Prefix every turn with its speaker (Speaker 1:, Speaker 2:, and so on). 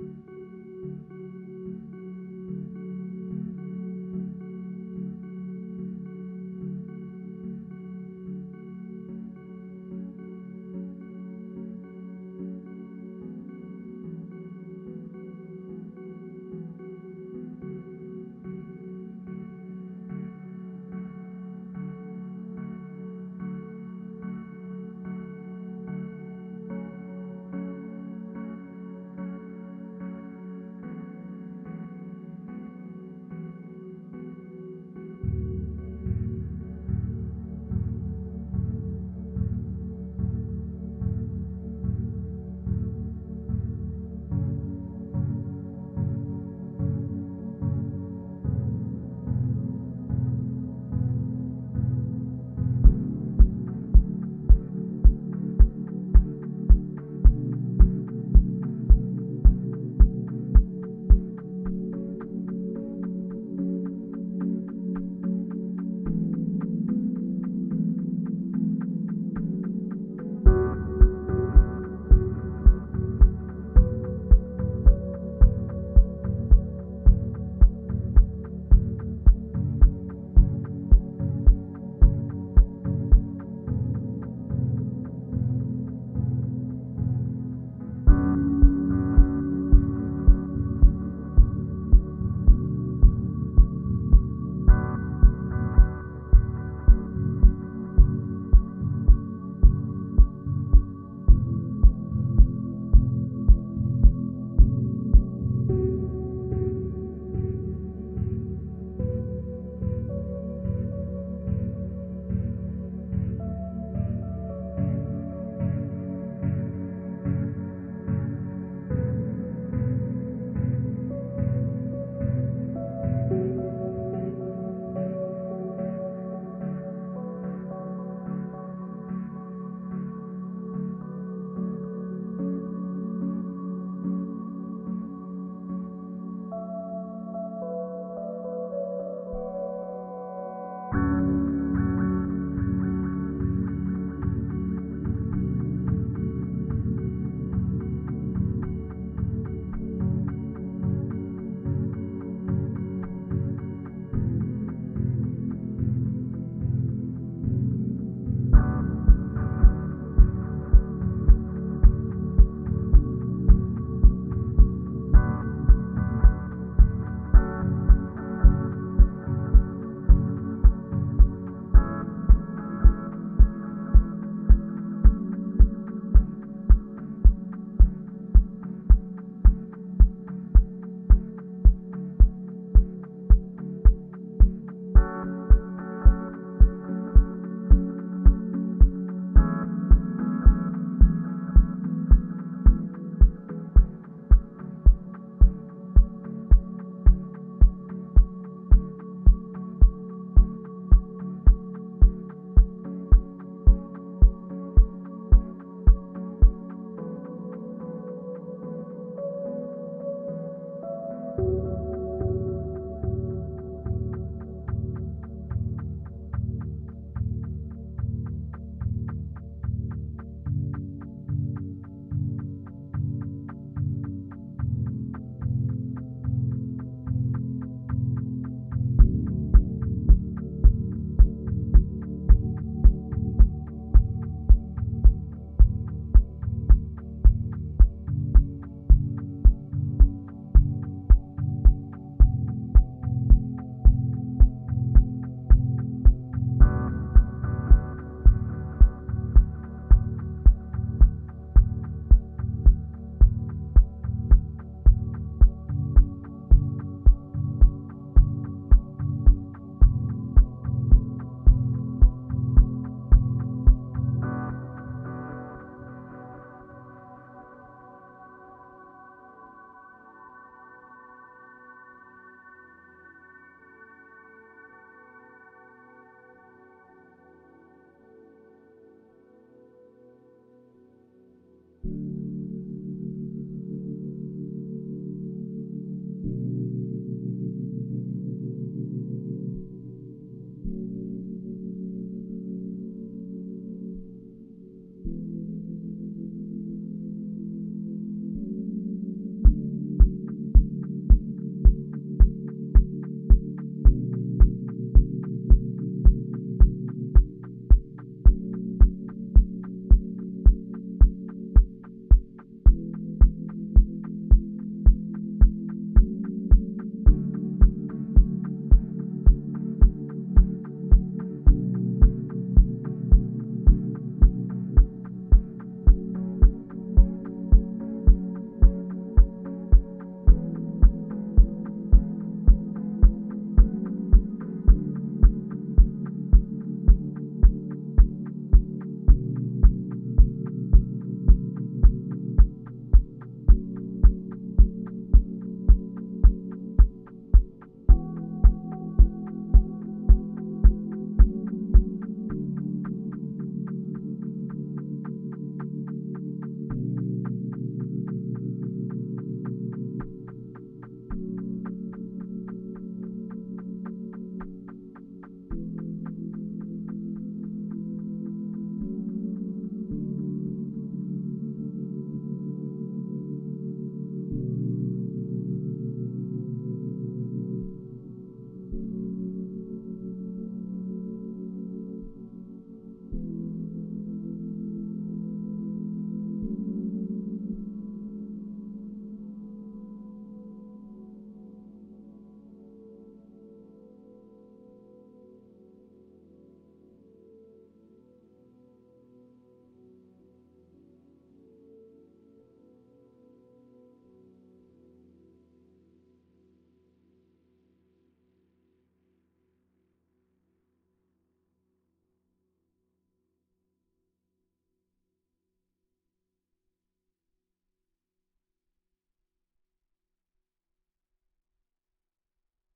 Speaker 1: うん。